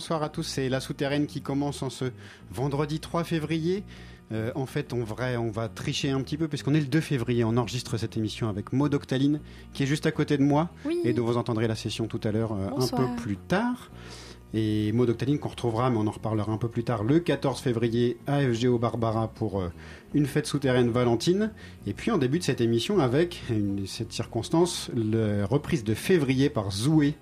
Bonsoir à tous. C'est la souterraine qui commence en ce vendredi 3 février. Euh, en fait, on, vrai, on va tricher un petit peu puisqu'on est le 2 février. On enregistre cette émission avec Maud Octaline qui est juste à côté de moi Oui. et dont vous entendrez la session tout à l'heure euh, un peu plus tard. Et Maud Octaline qu'on retrouvera, mais on en reparlera un peu plus tard, le 14 février à FGO Barbara pour euh, une fête souterraine Valentine. Et puis en début de cette émission avec une- cette circonstance, la reprise de février par Zoué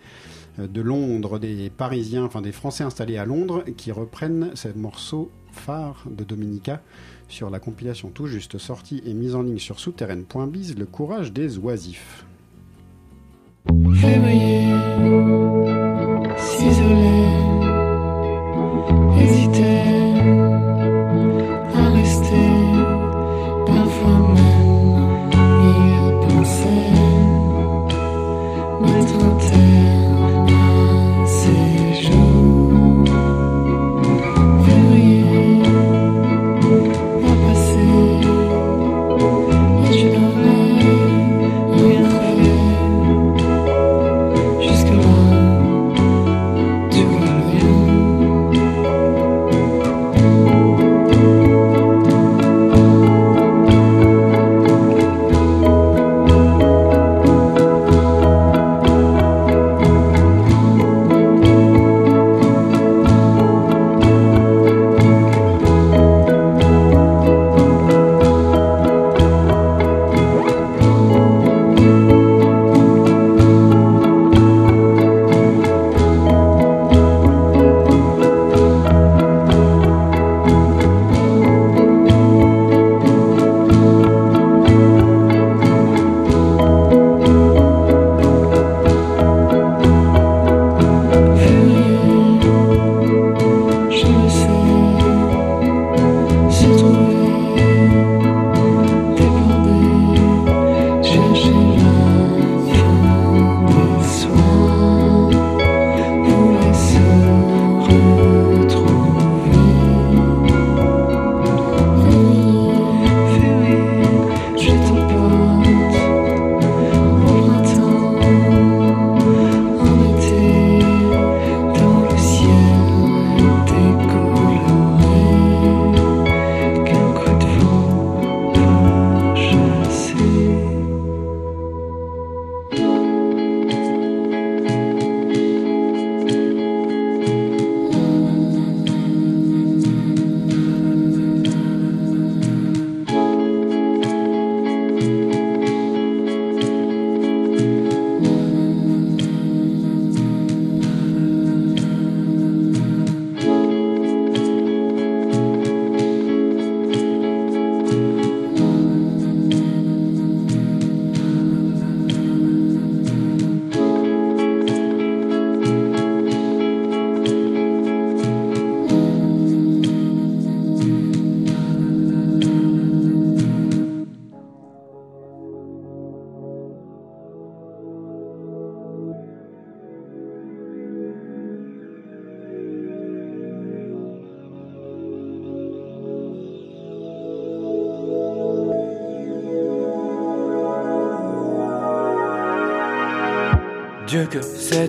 de Londres, des Parisiens, enfin des Français installés à Londres, qui reprennent ce morceau phare de Dominica sur la compilation tout juste sortie et mise en ligne sur souterraine.biz, le courage des oisifs.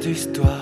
Cette histoire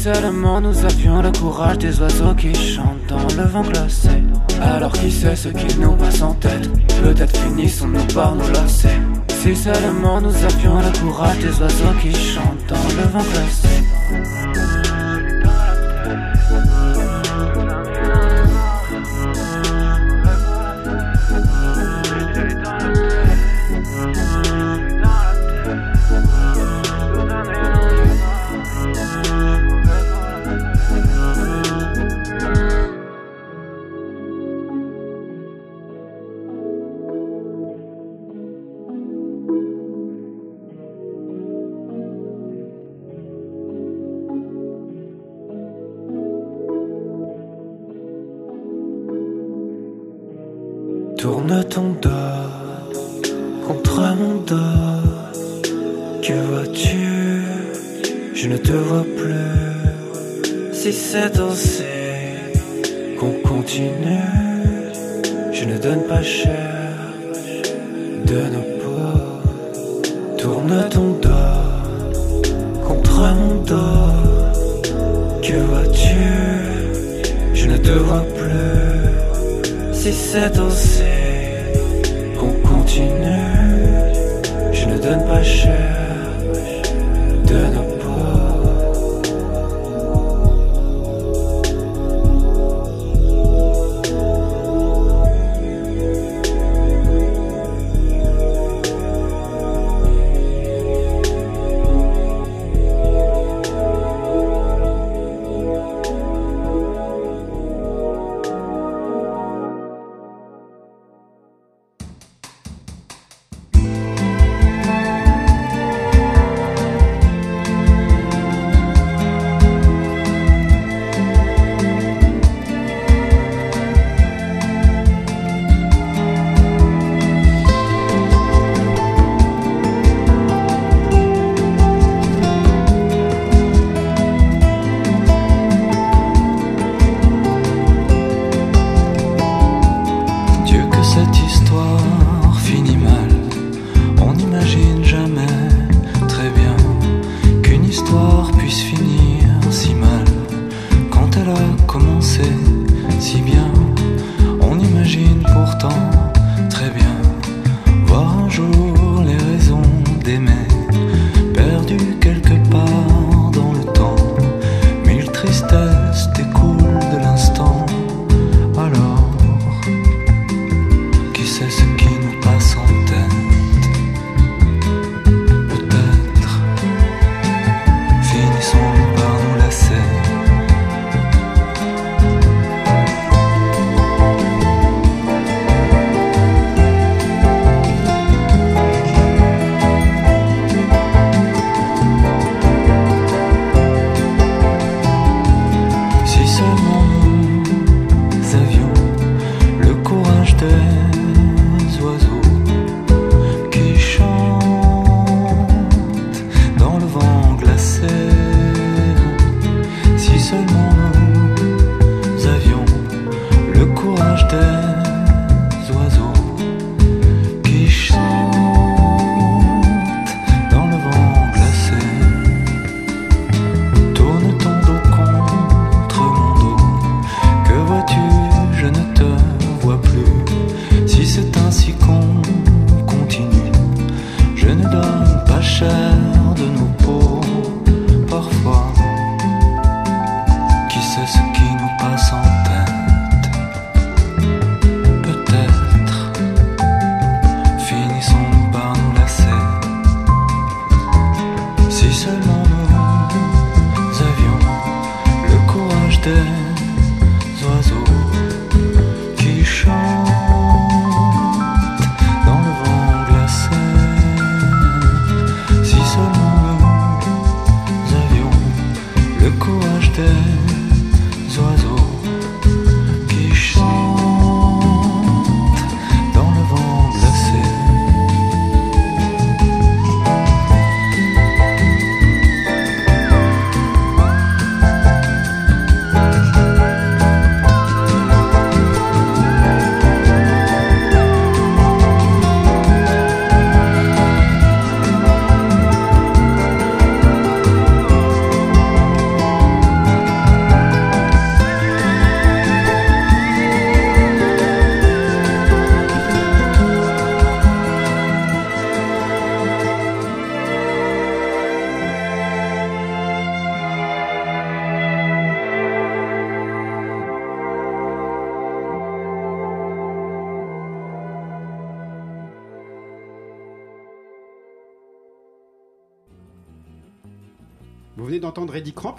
seulement nous avions le courage des oiseaux qui chantent dans le vent glacé. Alors qui sait ce qui nous passe en tête? Peut-être finissons-nous par nous lasser. Si seulement nous avions le courage des oiseaux qui chantent dans le vent glacé.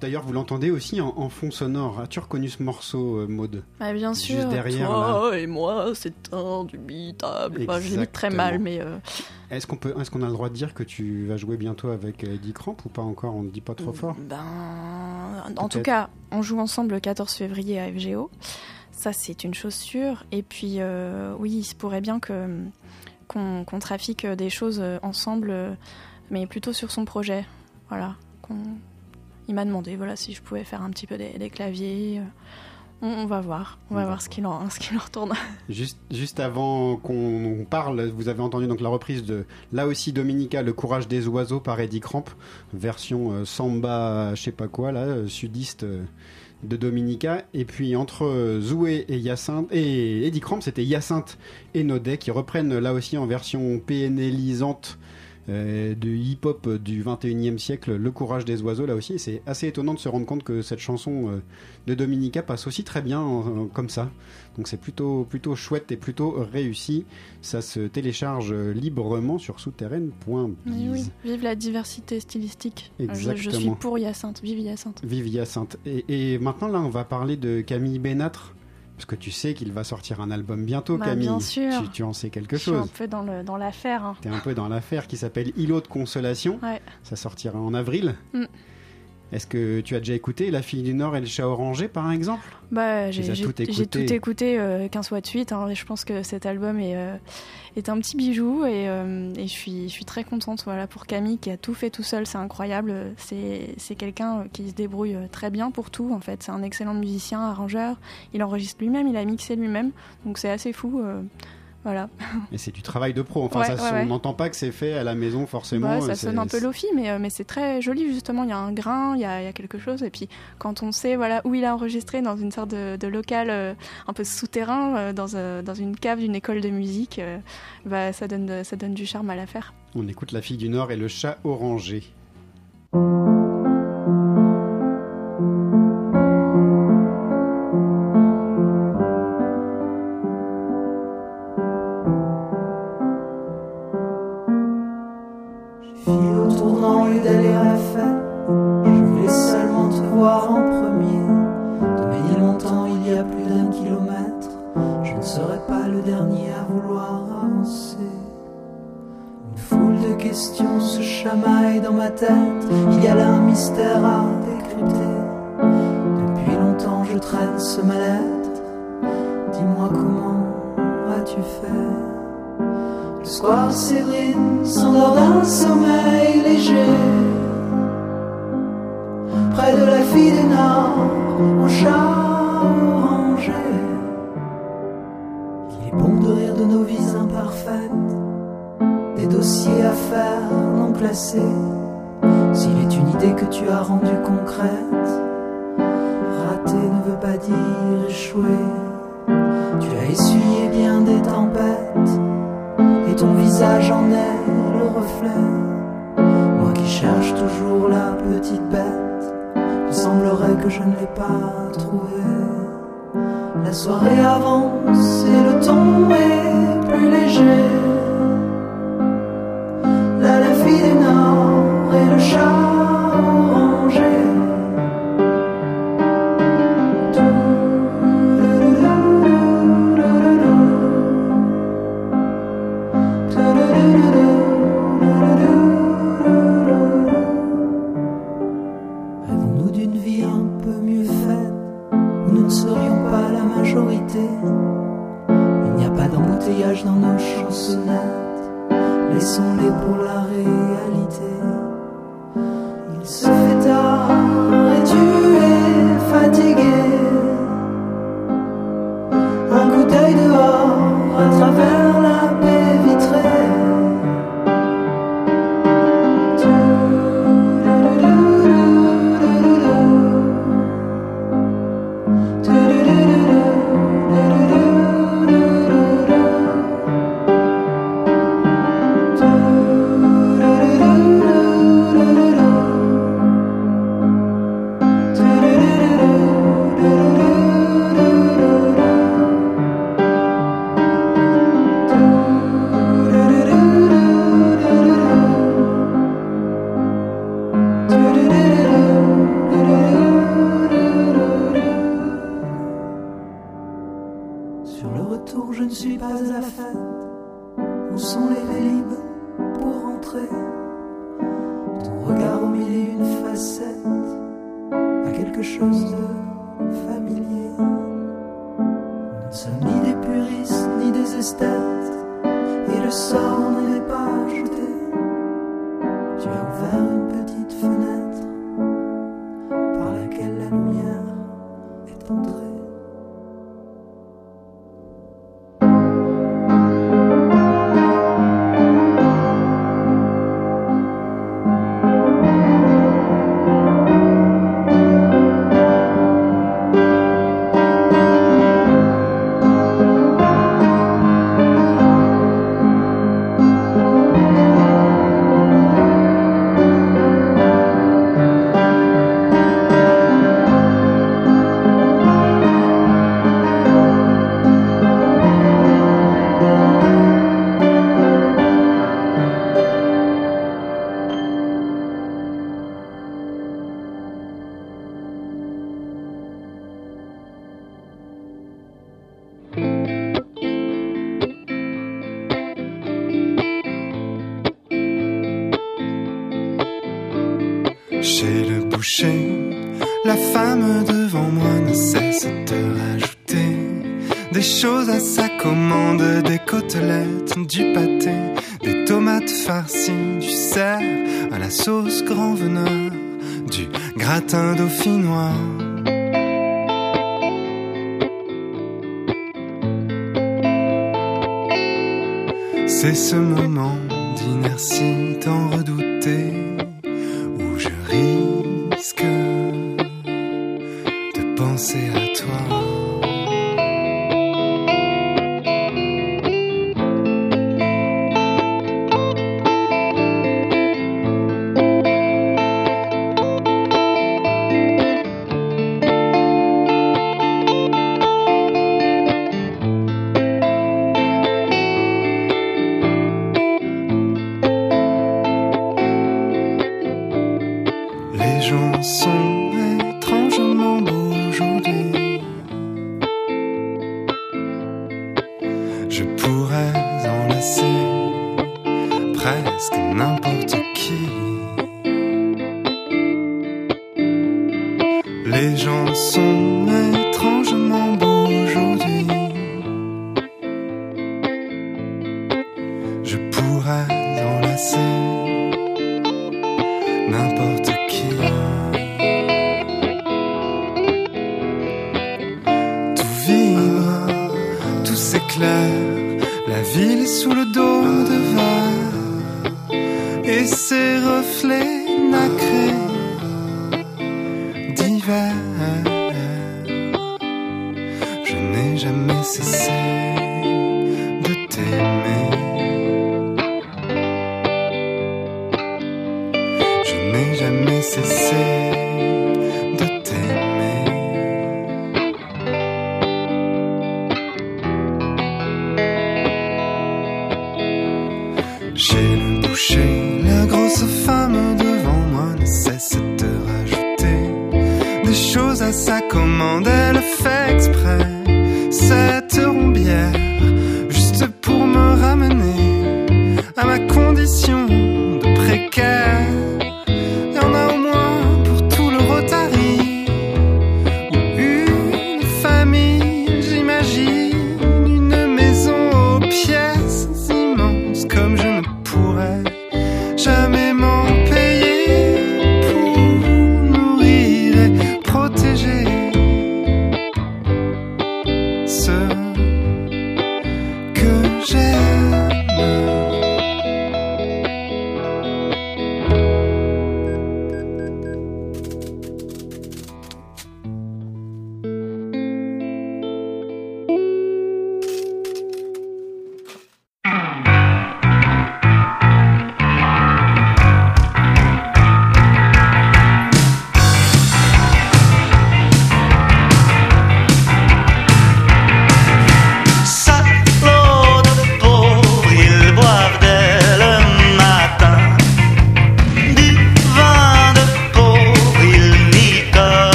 D'ailleurs vous l'entendez aussi en, en fond sonore. As-tu reconnu ce morceau, euh, Maude Bah, bien Juste sûr, derrière, toi et moi, c'est indubitable. Bah, je l'imite très mal, mais euh, Est-ce qu'on peut, est-ce qu'on a le droit de dire que tu vas jouer bientôt avec euh, Eddie Cramp ou pas encore? On ne dit pas trop fort. Ben, en tout cas, on joue ensemble le 14 février à FGO. Ça, c'est une chose sûre. Et puis, euh, oui, il se pourrait bien que qu'on trafique des choses euh, ensemble, euh, mais plutôt sur son projet. Voilà. Qu'on- Il m'a demandé, voilà, si je pouvais faire un petit peu des, claviers. On, on va voir. On va voir ce qu'il en, en retourne. Juste, juste avant qu'on parle, vous avez entendu donc la reprise de là aussi Dominica, Le courage des oiseaux par Eddie Cramp, version euh, samba, je sais pas quoi là, euh, sudiste euh, de Dominica. Et puis entre euh, Zoué et Hyacinthe et Eddie Cramp, c'était Hyacinthe et Naudet qui reprennent là aussi en version PNLisante euh, de hip-hop du 21e siècle, Le courage des oiseaux là aussi. Et c'est assez étonnant de se rendre compte que cette chanson euh, de Dominica passe aussi très bien comme ça. Donc c'est plutôt, plutôt chouette et plutôt réussi. Ça se télécharge euh, librement sur souterraine.biz. Oui, vive la diversité stylistique. Euh, Je, je suis Exactement. pour Hyacinthe. Vive Hyacinthe. Vive Hyacinthe. Et, et maintenant là, on va parler de Camille Bénatre. Parce que tu sais qu'il va sortir un album bientôt, Bah, Camille. bien sûr. Tu, tu en sais quelque Je suis un chose. peu dans le- dans l'affaire. hein. T'es un peu dans l'affaire qui s'appelle Îlot de consolation. Ouais. Ça sortira en avril. Mm. Est-ce que tu as déjà écouté La fille du Nord et le chat orangé, par exemple? Bah, j'ai j'ai écoutées. tout écouté euh, 15 fois de suite. hein, et je pense que cet album est, euh, est un petit bijou et, euh, et je, suis, je suis très contente voilà, pour Camille qui a tout fait tout seul. C'est incroyable. C'est quelqu'un euh, qui se débrouille très bien pour tout. En fait, c'est un excellent musicien, arrangeur. Il enregistre lui-même, il a mixé lui-même. Donc c'est assez fou. Euh, voilà. Et c'est du travail de pro. Enfin, Ouais, ça, ouais, on n'entend pas que c'est fait à la maison forcément. Ouais, ça C'est- sonne un peu lofi, mais, euh, mais c'est très joli justement. Il y a un grain, il y a, il y a quelque chose. Et puis quand on sait voilà où il a enregistré dans une sorte de, de local euh, un peu souterrain, euh, dans, euh, dans une cave d'une école de musique, euh, bah, ça, donne, ça donne du charme à l'affaire. On écoute La fille du Nord et le chat orangé. Vouloir avancer. Une foule de questions se chamaillent dans ma tête. Il y a là un mystère à décrypter. Depuis longtemps, je traîne ce mal-être. Dis-moi comment as-tu fait? Le soir, Séverine s'endort d'un sommeil léger. Près de la fille du Nord, au chat orangé. Bon de rire de nos vies imparfaites, des dossiers à faire non classés. S'il est une idée que tu as rendue concrète, rater ne veut pas dire échouer. Tu as essuyé bien des tempêtes et ton visage en est le reflet. Moi qui cherche toujours la petite bête, il semblerait que je ne l'ai pas trouvée. La soirée avance et le ton est plus léger. La femme devant moi ne cesse de rajouter. Des choses à sa commande, des côtelettes, du pâté, des tomates farcies, du cerf à la sauce grand veneur, du gratin dauphinois. C'est ce moment d'inertie tant redouté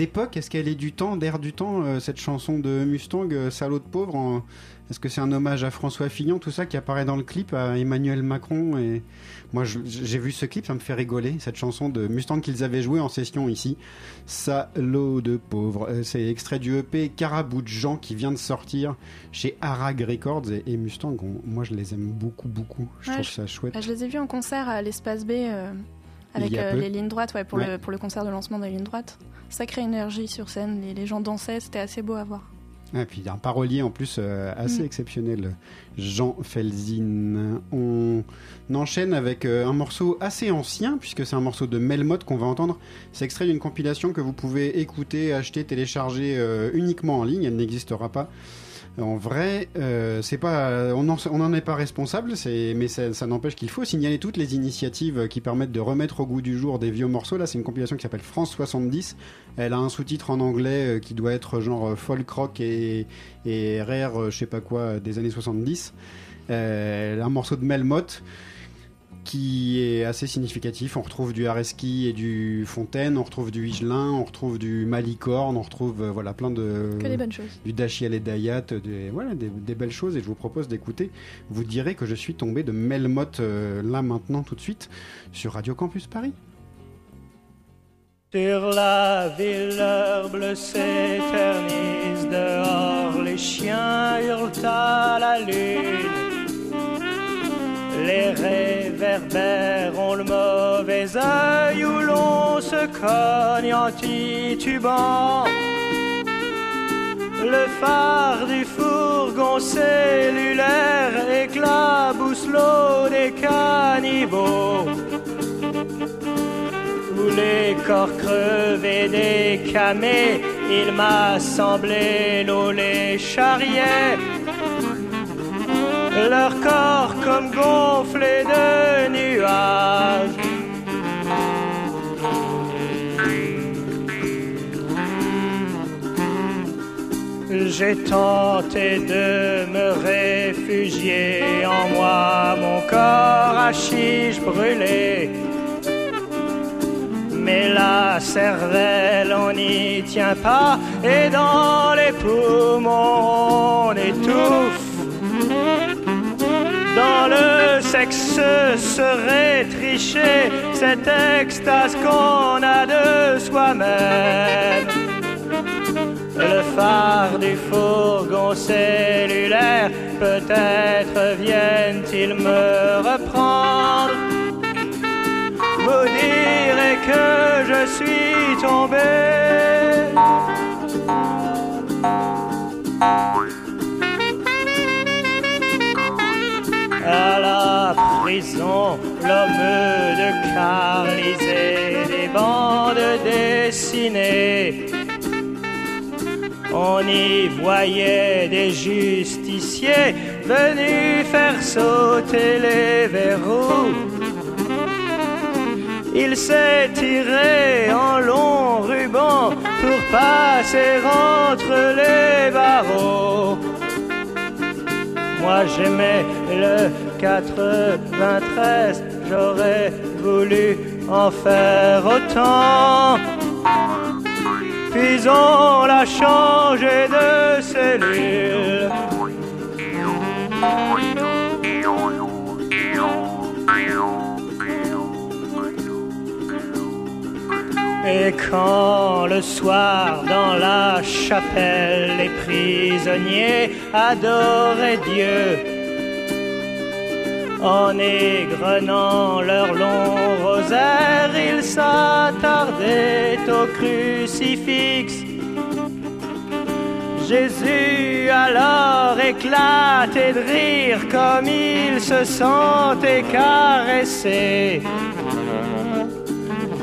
d'époque Est-ce qu'elle est du temps, d'air du temps, euh, cette chanson de Mustang, euh, Salaud de pauvre en- Est-ce que c'est un hommage à François Fillon, tout ça qui apparaît dans le clip, à Emmanuel Macron et Moi, j'ai vu ce clip, ça me fait rigoler, cette chanson de Mustang qu'ils avaient joué en session ici. Salaud de pauvre. Euh, c'est extrait du EP Carabou de Jean qui vient de sortir chez Arag Records et, et Mustang. on- moi, je les aime beaucoup, beaucoup. Je Ouais, trouve je- ça chouette. Bah, je les ai vus en concert à l'espace B euh, avec Il y a euh, les lignes droites ouais, pour, Ouais. Le, pour le concert de lancement des lignes droites. Sacrée énergie sur scène, les, les gens dansaient, c'était assez beau à voir. Et puis un parolier en plus euh, assez Mm. exceptionnel, Jean Felzin. On enchaîne avec euh, un morceau assez ancien, puisque c'est un morceau de Melmoth qu'on va entendre. C'est extrait d'une compilation que vous pouvez écouter, acheter, télécharger euh, uniquement en ligne. Elle n'existera pas. En vrai, euh, on n'en est pas responsable, mais ça, n'empêche qu'il faut signaler toutes les initiatives qui permettent de remettre au goût du jour des vieux morceaux. Là, c'est une compilation qui s'appelle France 70. Elle a un sous-titre en anglais euh, qui doit être genre euh, folk rock et, rare, je sais pas quoi, des années 70. Euh, elle a un morceau de Melmoth qui est assez significatif. On retrouve du Areski et du Fontaine, on retrouve du Higelin, on retrouve du Malicorne, on retrouve euh, voilà plein de Que des bonnes choses. du Dachiel et Dayat, des, voilà, des, des belles choses et je vous propose d'écouter. Vous direz que je suis tombé de Melmoth euh, là maintenant tout de suite sur Radio Campus Paris. Sur la ville, l'herbe s'éternise dehors, les chiens hurlent à la lune. Les réverbères ont le mauvais œil où l'on se cogne en titubant. Le phare du fourgon cellulaire éclabousse l'eau des cannibaux où les corps crevés des camés, il m'a semblé l'eau les charriait. Leur corps comme gonflés de nuages. J'ai tenté de me réfugier en moi, mon corps à chiche brûlé. Mais la cervelle, on n'y tient pas, et dans les poumons, on étouffe. Le sexe serait tricher cette extase qu'on a de soi-même. Le phare du fourgon cellulaire, peut-être viennent-ils me reprendre. Vous direz que je suis tombé. À la prison, l'homme de Carlisée, des bandes dessinées. On y voyait des justiciers venus faire sauter les verrous. Il s'est tiré en long ruban pour passer entre les barreaux. Moi j'aimais le 93, j'aurais voulu en faire autant. Puis on l'a changé de cellule. Et quand le soir dans la chapelle les prisonniers adoraient Dieu, en égrenant leur long rosaire, ils s'attardaient au crucifix. Jésus alors éclatait de rire comme il se sentait caressé.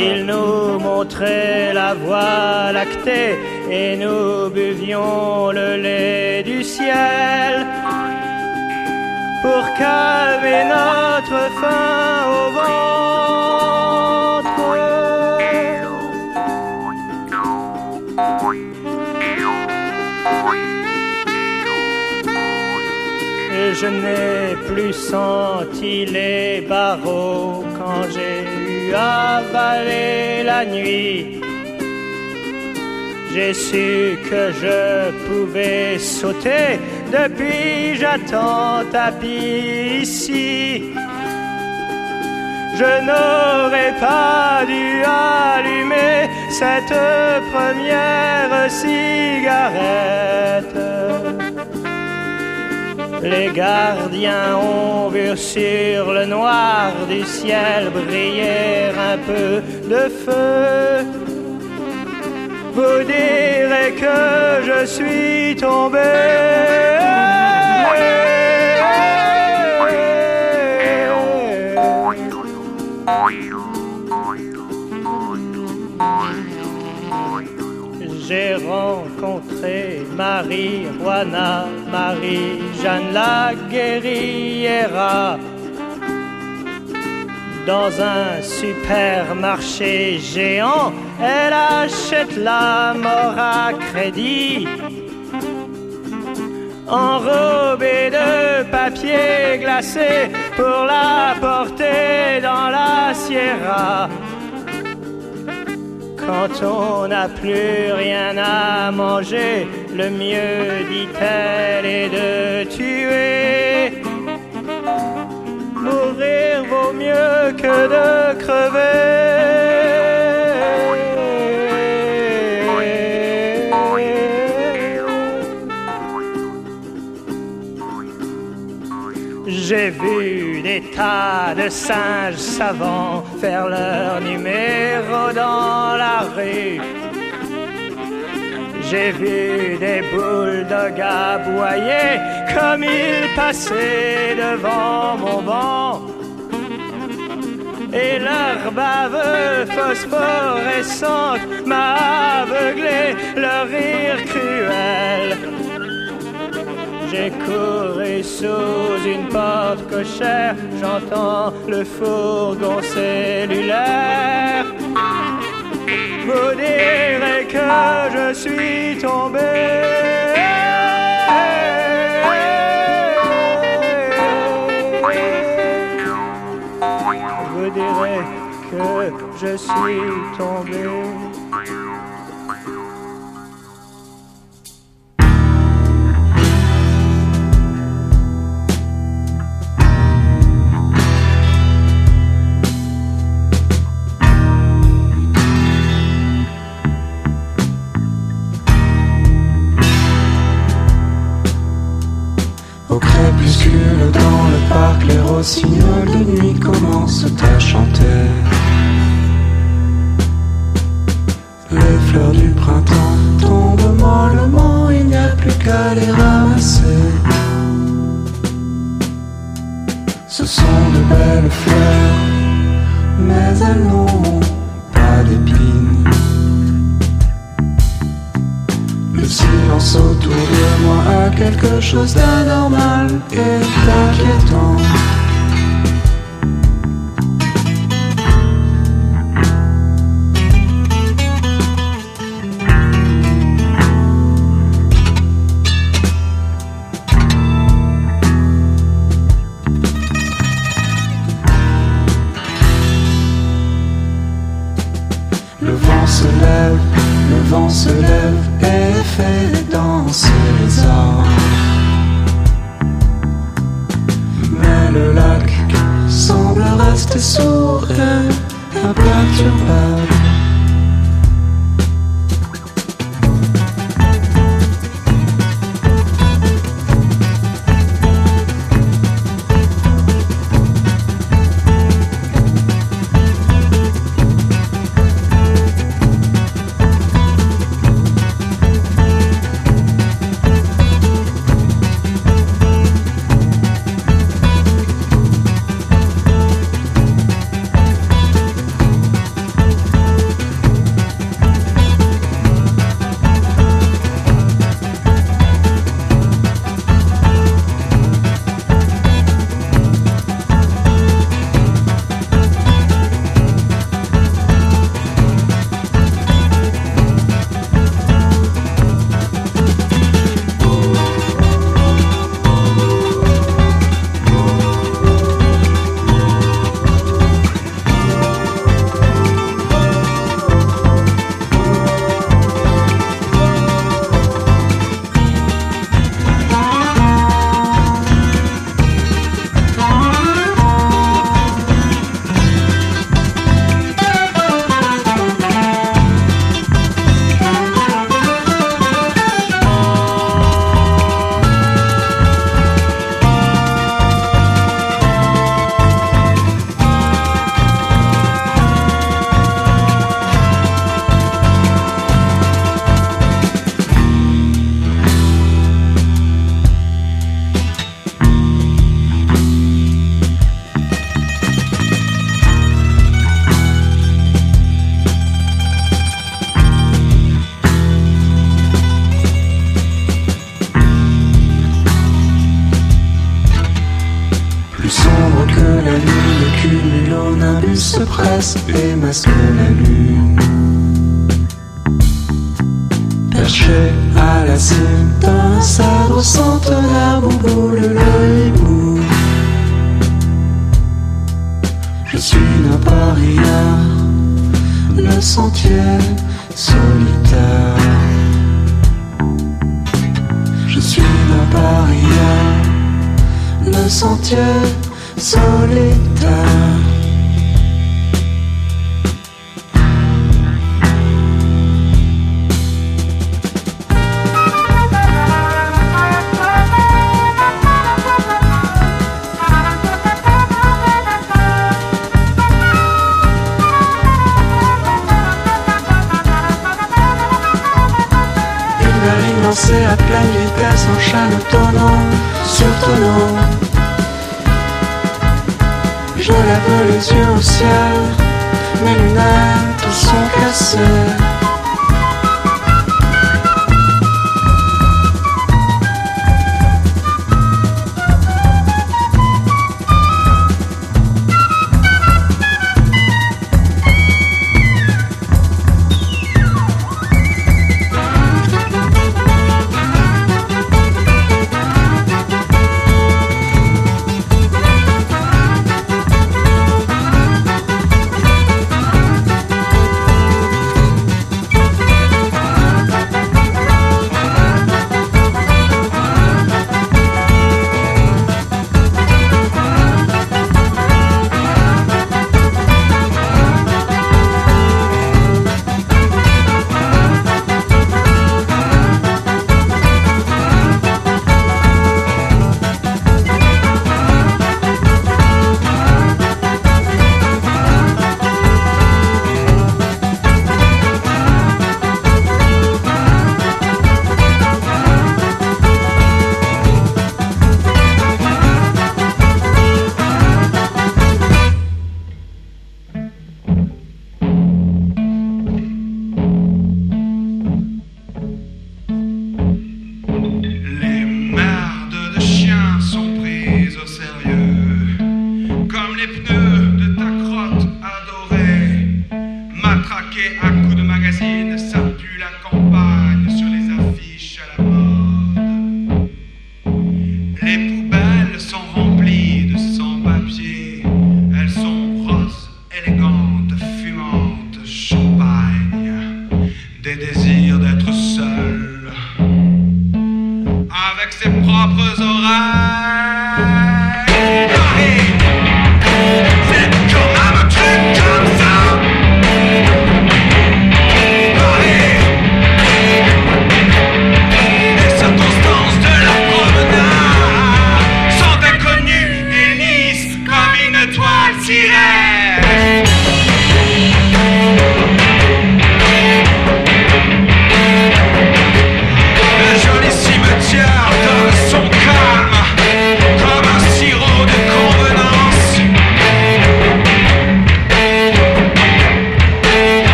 Il nous montrait la voie lactée et nous buvions le lait du ciel pour calmer notre faim au ventre. je n'ai plus senti les barreaux quand j'ai avaler la nuit. J'ai su que je pouvais sauter, depuis j'attends tapis ici. Je n'aurais pas dû allumer cette première cigarette. Les gardiens ont vu sur le noir du ciel briller un peu de feu. Vous direz que je suis tombé. J'ai rencontré Marie Juana, Marie Jeanne la guerriera dans un supermarché géant. Elle achète la mort à crédit. Enrobée de papier glacé pour la porter dans la Sierra. Quand on n'a plus rien à manger, le mieux, dit-elle, est de tuer. Mourir vaut mieux que de crever. J'ai vu de singes savants faire leur numéro dans la rue. J'ai vu des bulldogs aboyer comme ils passaient devant mon banc. Et leur bave phosphorescente m'a aveuglé, leur rire cruel. J'ai couru sous une porte cochère, j'entends le fourgon cellulaire. Vous direz que je suis tombé. Vous direz que je suis tombé. Les rossignols de nuit commencent à chanter. Les fleurs du printemps tombent mollement, il n'y a plus qu'à les ramasser. Ce sont de belles fleurs, mais elles n'ont pas d'épines. Le silence autour de moi a quelque chose d'anormal et d'inquiétant.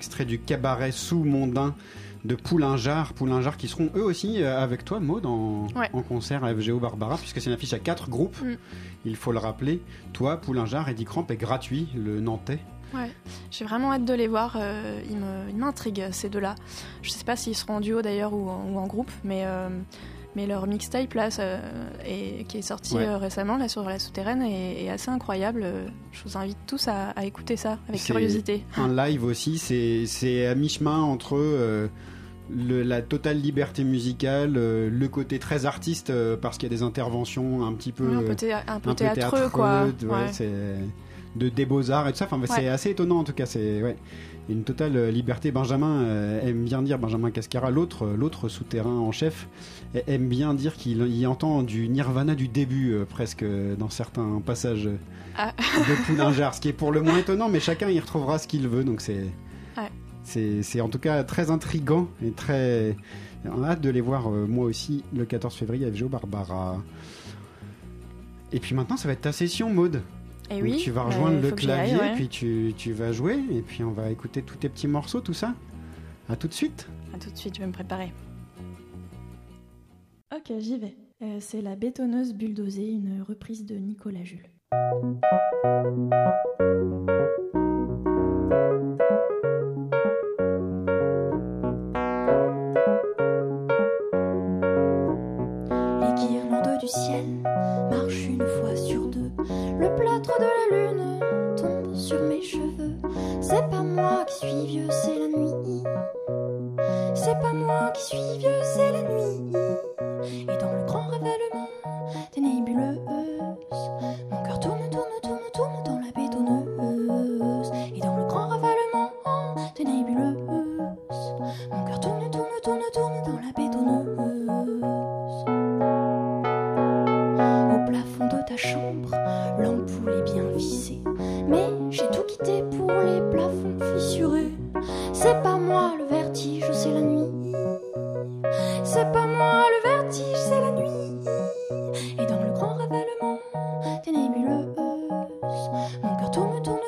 Extrait du cabaret sous mondain de Poulingard. Poulingard qui seront eux aussi euh, avec toi, Maud, en, Ouais. en concert à FGO Barbara, puisque c'est une affiche à quatre groupes. Mm. Il faut le rappeler. Toi, Poulingard, Eddie Cramp est gratuit, le Nantais. Ouais, j'ai vraiment hâte de les voir. euh, ils m'intriguent ces deux-là. Je sais pas s'ils seront en duo d'ailleurs ou, en- ou en groupe, mais, euh, mais leur mixtape là, ça- et, qui est sorti Ouais. euh, récemment là sur la souterraine est, est assez incroyable. Je vous invite tous à, à écouter ça avec curiosité. Un live aussi, c'est à mi-chemin entre euh, le- la totale liberté musicale, euh, le côté très artiste, euh, parce qu'il y a des interventions un petit peu. Un peu, euh, thé- un peu un peu théâtreux, quoi. ouais, Ouais. De des beaux arts et tout ça. Enfin, c'est Ouais. assez étonnant en tout cas. C'est ouais, une totale euh, liberté. Benjamin euh, aime bien dire Benjamin Cascara, l'autre euh, l'autre souterrain en chef, aime bien dire qu'il y entend du Nirvana du début euh, presque dans certains passages Ah. de Poulinjar, ce qui est pour le moins étonnant, mais chacun y retrouvera ce qu'il veut. Donc c'est Ouais. c'est c'est en tout cas très intrigant et très on a hâte de les voir euh, moi aussi le 14 février à FGO Barbara. Et puis maintenant, ça va être ta session, Maude. Et Donc oui, tu vas bah, rejoindre le j'y aille, clavier, ouais. puis tu, tu vas jouer, et puis on va écouter tous tes petits morceaux, tout ça. À tout de suite. À tout de suite, je vais me préparer. Ok, j'y vais. Euh, c'est la bétonneuse bulldozée, une reprise de Nicolas Jules. Les guirlandes du ciel marchent une fois sur deux. Le de la lune tombe sur mes cheveux. C'est pas moi qui suis vieux, c'est la nuit. C'est pas moi qui suis vieux, c'est la nuit. Et dans le grand ravalement des nébuleuses, mon cœur tourne, tourne, tourne, tourne dans la bétonneuse. Et dans le grand ravalement des nébuleuses, mon cœur tourne, tourne, tourne, tourne dans la bétonneuse. Bien vissée. Mais j'ai tout quitté pour les plafonds fissurés. C'est pas moi le vertige, c'est la nuit. C'est pas moi le vertige, c'est la nuit. Et dans le grand ravalement des nébuleuses, mon cœur tourne, tourne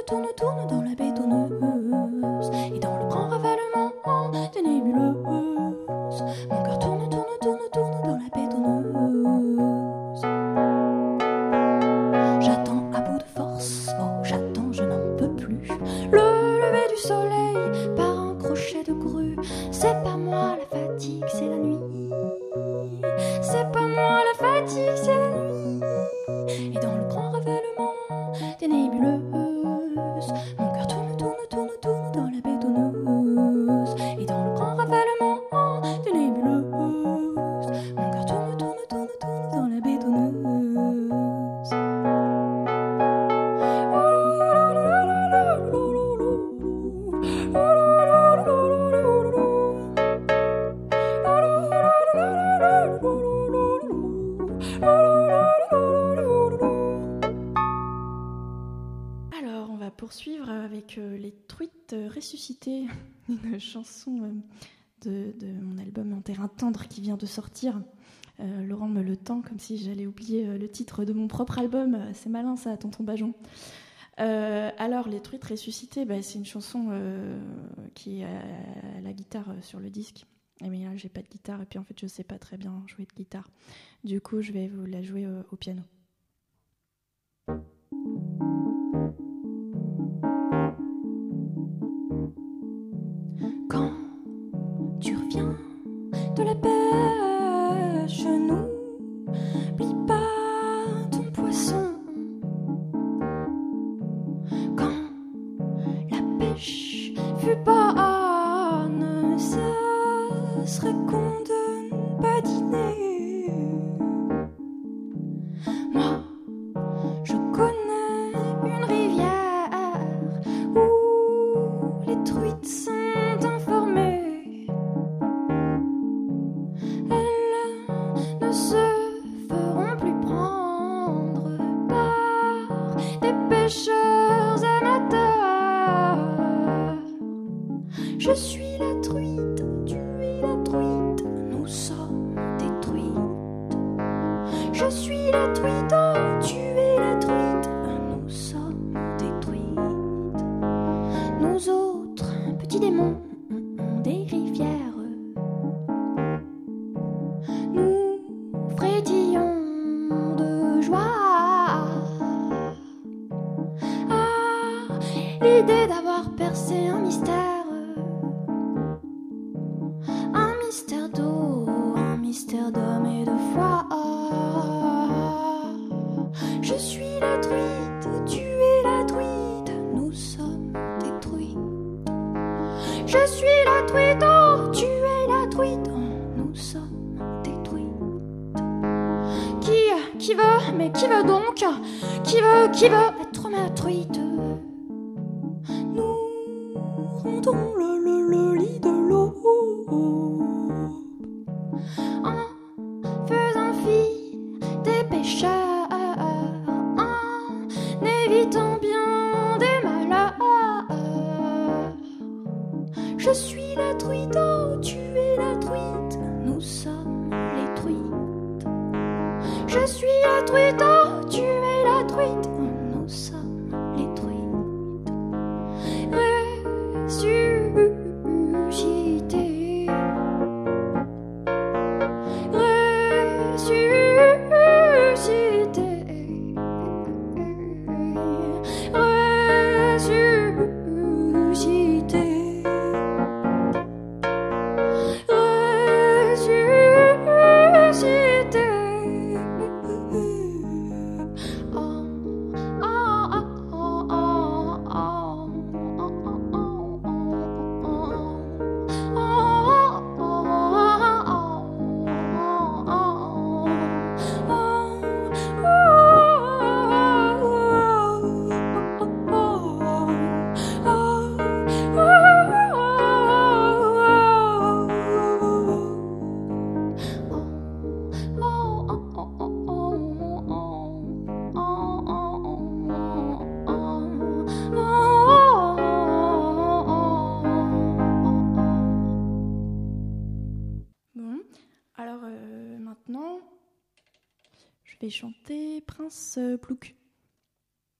poursuivre avec euh, Les Truites ressuscitées, une chanson euh, de, mon album En terrain tendre qui vient de sortir. Euh, Laurent me le tend comme si j'allais oublier le titre de mon propre album. C'est malin ça, tonton Bajon. Alors, Les Truites ressuscitées, bah, c'est une chanson qui à la guitare sur le disque. Et mais là, j'ai pas de guitare et puis en fait, je sais pas très bien jouer de guitare. Du coup, je vais vous la jouer au piano.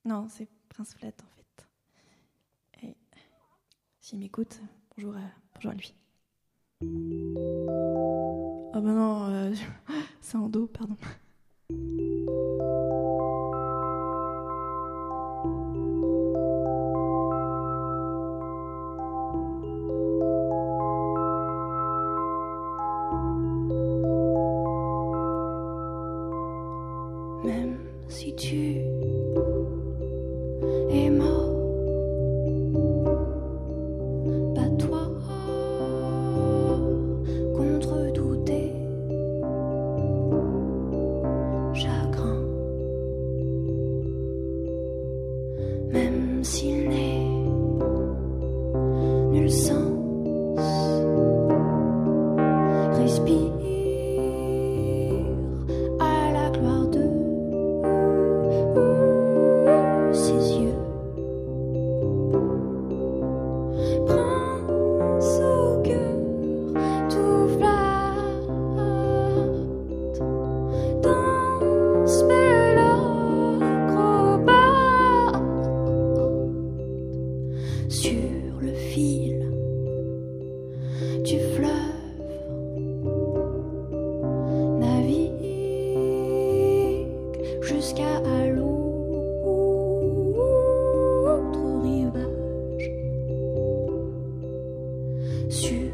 Non, c'est Prince Flat en fait. Et s'il m'écoute, bonjour à, bonjour à lui. Oh ben non, euh, c'est en dos, pardon. 虚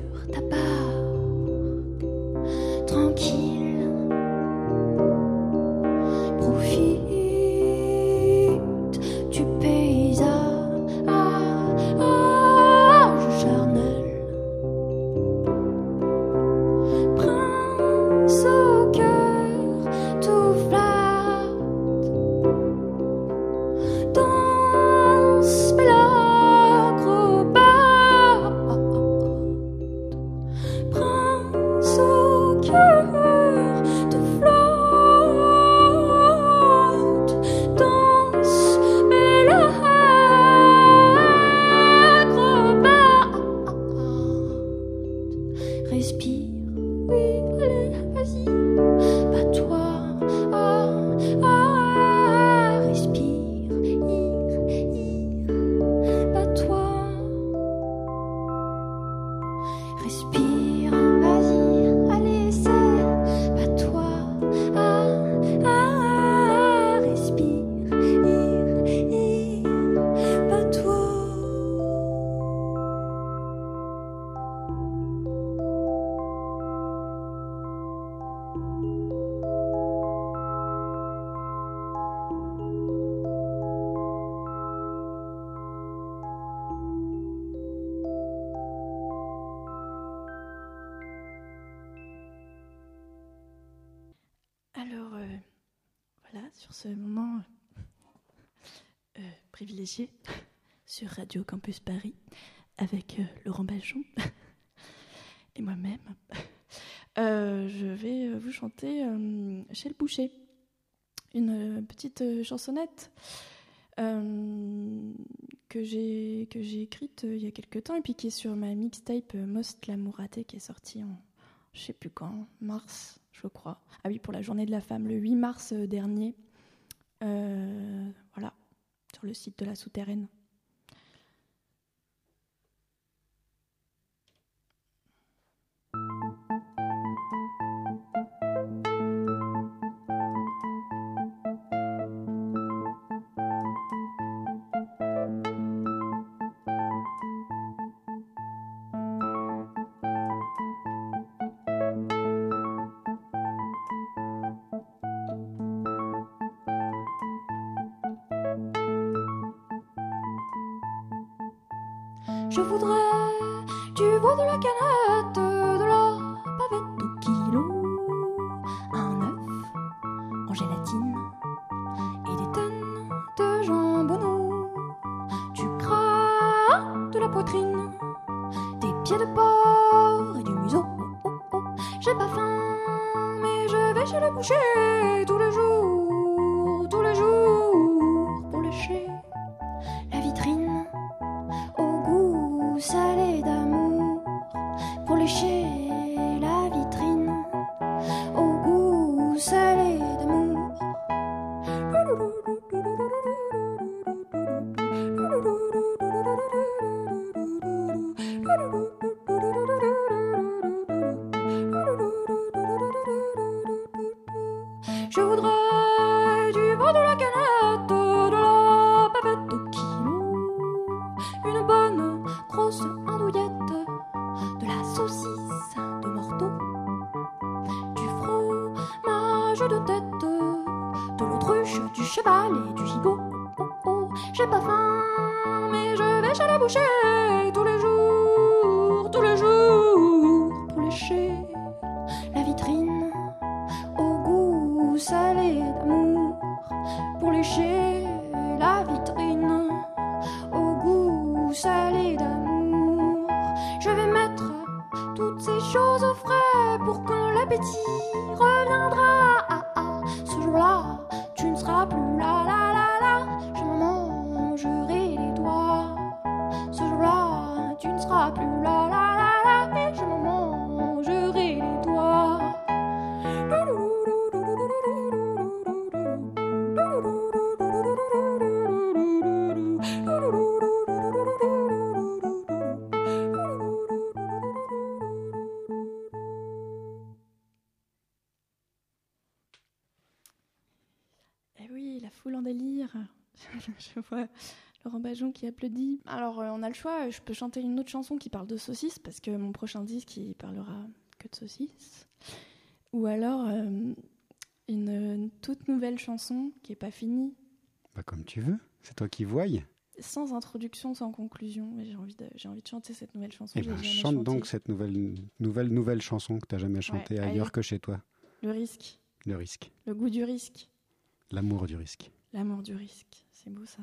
sur Radio Campus Paris avec euh, Laurent Balchon et moi-même. Euh, je vais euh, vous chanter Chez le boucher, une petite chansonnette que j'ai écrite il y a quelques temps et puis qui est sur ma mixtape Most L'amour raté qui est sortie en je sais plus quand, mars, je crois. Ah oui, pour la journée de la femme, le 8 mars dernier. Voilà, sur le site de la souterraine. Je voudrais. Du veau, de la canette, Qui applaudit. Alors, euh, on a le choix. Je peux chanter une autre chanson qui parle de saucisses parce que mon prochain disque, il parlera que de saucisses. Ou alors, euh, une, une toute nouvelle chanson qui n'est pas finie, Bah, comme tu veux. C'est toi qui voyes. sans introduction, sans conclusion. Mais j'ai envie, de, j'ai envie de chanter cette nouvelle chanson. Eh que j'ai ben, chante donc cette nouvelle, nouvelle, nouvelle chanson que tu n'as jamais chantée ailleurs que chez toi. Le risque, Le risque. le goût du risque, L'amour du risque. l'amour du risque. C'est beau ça.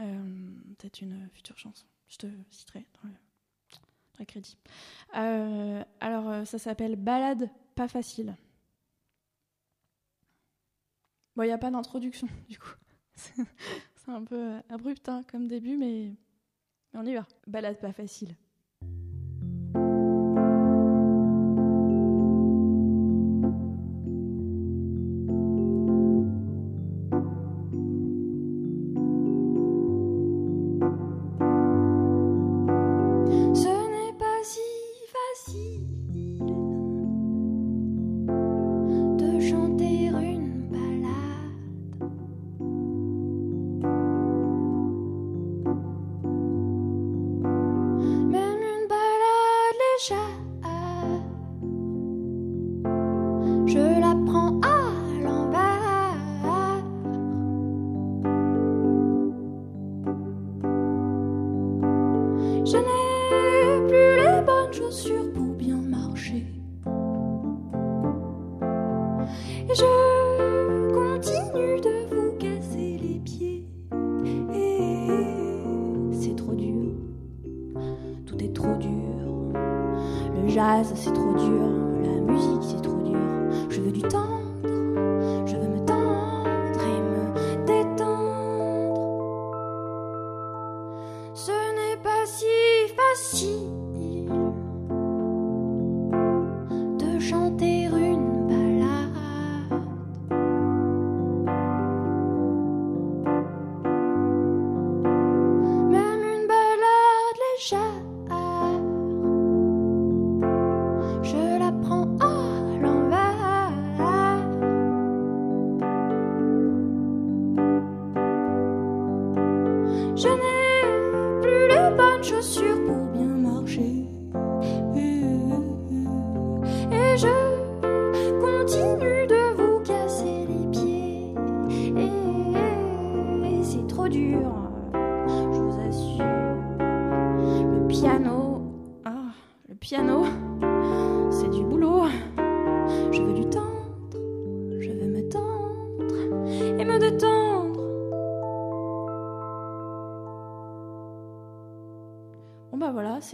Euh, Peut-être une future chanson. Je te citerai dans le, crédit. Euh, alors, euh, ça s'appelle Balade pas facile. Bon, il n'y a pas d'introduction, du coup. C'est un peu abrupt hein, comme début, mais on y va. Balade pas facile.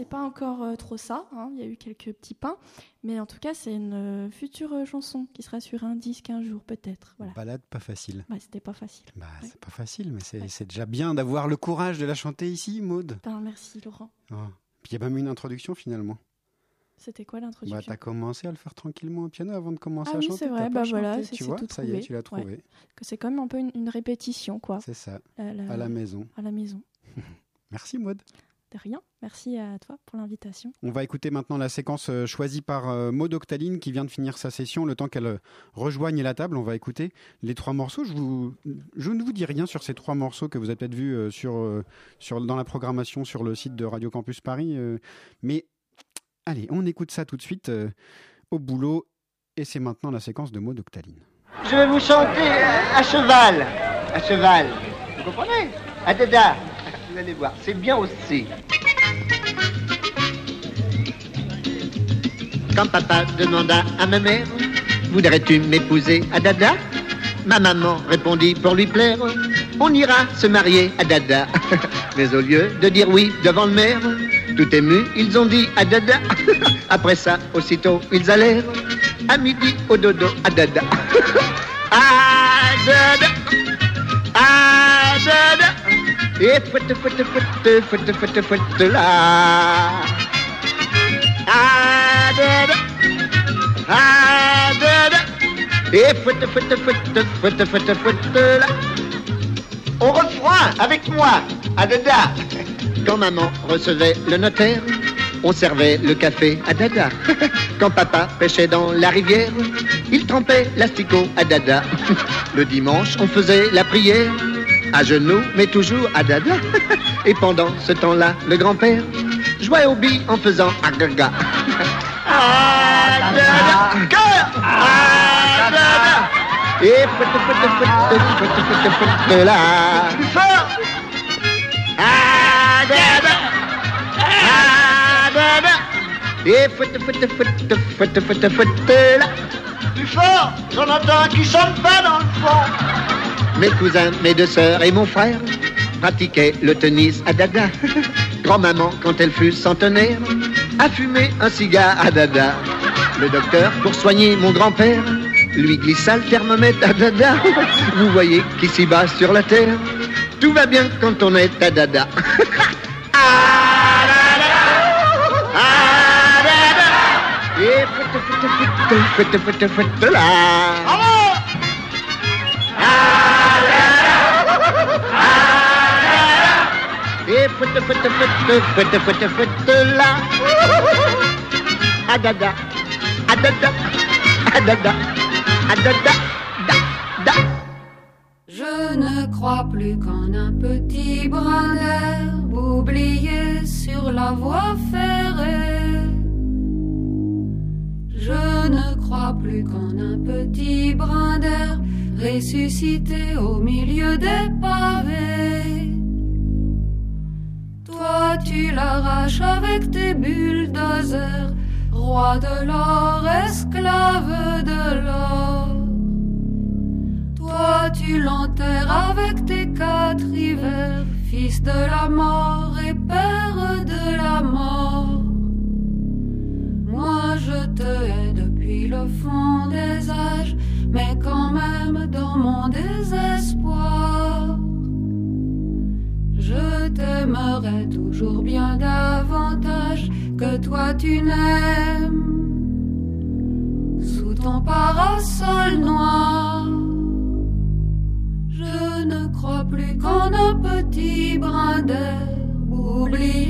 C'est pas encore euh, trop ça, hein, il y a eu quelques petits pains, mais en tout cas c'est une euh, future euh, chanson qui sera sur un disque un jour peut-être. Voilà. Balade pas facile. Bah, c'était pas facile. Bah, Ouais. c'est pas facile, mais c'est Ouais. déjà bien d'avoir le courage de la chanter ici, Maude. Putain, merci Laurent. Oh. Puis il y a même une introduction finalement. C'était quoi Bah, l'introduction? t'as commencé à le faire tranquillement au piano avant de commencer Ah à oui, chanter. c'est vrai, bah voilà, tu vois, tout ça y est, tu l'as Ouais. trouvé. Que c'est quand même un peu une, une répétition quoi. C'est ça, La- la- à la maison. à la maison. Merci Maude. De rien. Merci à toi pour l'invitation. On va écouter maintenant la séquence euh, choisie par euh, Maud Octaline qui vient de finir sa session. Le temps qu'elle euh, rejoigne la table, on va écouter les trois morceaux. Je, vous, je ne vous dis rien sur ces trois morceaux que vous avez peut-être vus sur, sur, dans la programmation sur le site de Radio Campus Paris. mais allez, on écoute ça tout de suite au boulot. Et c'est maintenant la séquence de Maud Octaline. Je vais vous chanter à, à cheval. À cheval. Vous comprenez? À dada. Vous allez voir, c'est bien aussi. Quand papa demanda à ma mère, voudrais-tu m'épouser à dada Ma maman répondit pour lui plaire, on ira se marier à dada. Mais au lieu de dire oui devant le maire, tout ému, ils ont dit à dada. Après ça, aussitôt, ils allèrent à midi au dodo à dada. À dada. Et fouette, fouette, fouette, fouette, fouette, fouette là. À dada, à dada. Et fouette, fouette, fouette, fouette, fouette, fouette là. Au refrain, avec moi, à dada. Quand maman recevait le notaire, on servait le café à dada. Quand papa pêchait dans la rivière, il trempait l'asticot à dada. Le dimanche, on faisait la prière, à genoux, mais toujours à dada. Et pendant ce temps-là, le grand-père jouait au billes en faisant agaga. Et. Et fouette, fouette, fouette, fouette, fouette, fouette, là. Plus fort, j'en entends un qui chante pas dans le fond. Mes cousins, mes deux sœurs et mon frère pratiquaient le tennis à dada. Grand-maman, quand elle fut centenaire, a fumé un cigare à dada. Le docteur, pour soigner mon grand-père, lui glissa le thermomètre à dada. Vous voyez qu'ici-bas sur la terre, tout va bien quand on est à dada. Ah. Ah, Ah. Ah. Ah. Ah. Je ne crois plus qu'en un petit brin d'herbe oublié sur la voie ferrée. Je ne crois plus qu'en un petit brin d'herbe ressuscité au milieu des pavés tu l'arraches avec tes bulldozers, roi de l'or, esclave de l'or. Toi, tu l'enterres avec tes quatre hivers, fils de la mort et père de la mort. Moi, je te hais depuis le fond des âges, mais quand même dans mon désespoir, je t'aimerai bien davantage que toi tu n'aimes. Sous ton parasol noir, je ne crois plus qu'en un petit brin d'air oublié.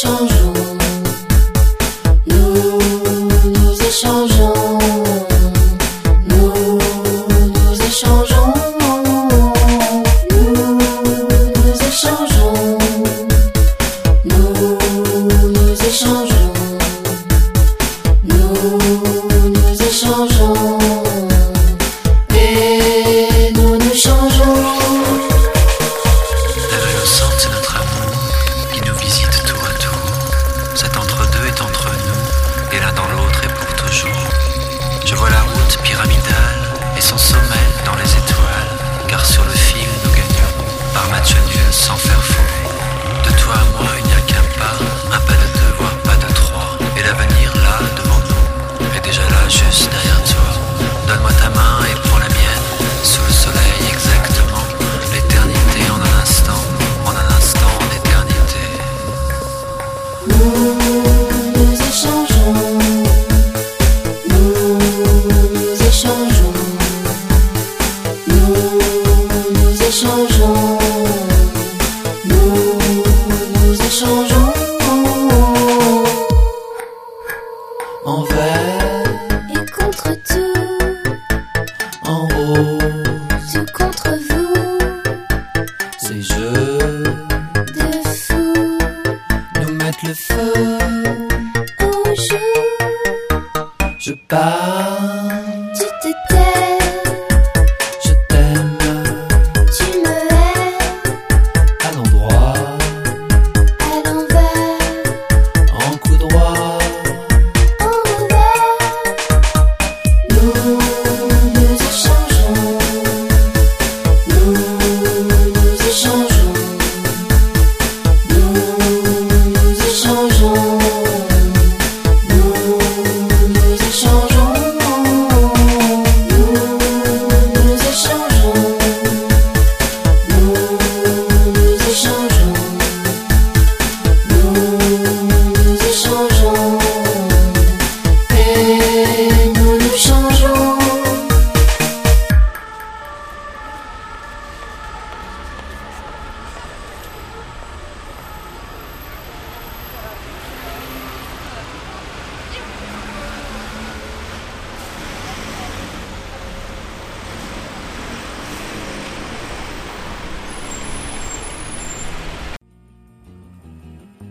change.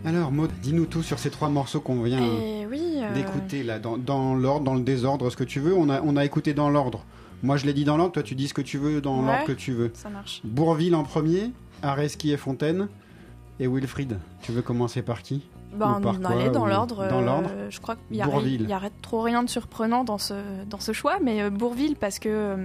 Alors Maud, dis-nous tout sur ces trois morceaux qu'on vient eh euh. d'écouter là, dans, l'ordre, dans le désordre, ce que tu veux. On a, on a écouté dans l'ordre. Moi je l'ai dit dans l'ordre, toi tu dis ce que tu veux dans l'ordre que tu veux. Ça marche. Bourville en premier, Areski et Fontaine, et Wilfried. Tu veux commencer par qui? Ben, on allait dans l'ordre. Euh, je crois qu'il n'y a, trop rien de surprenant dans ce, dans ce choix, mais euh, Bourville parce que,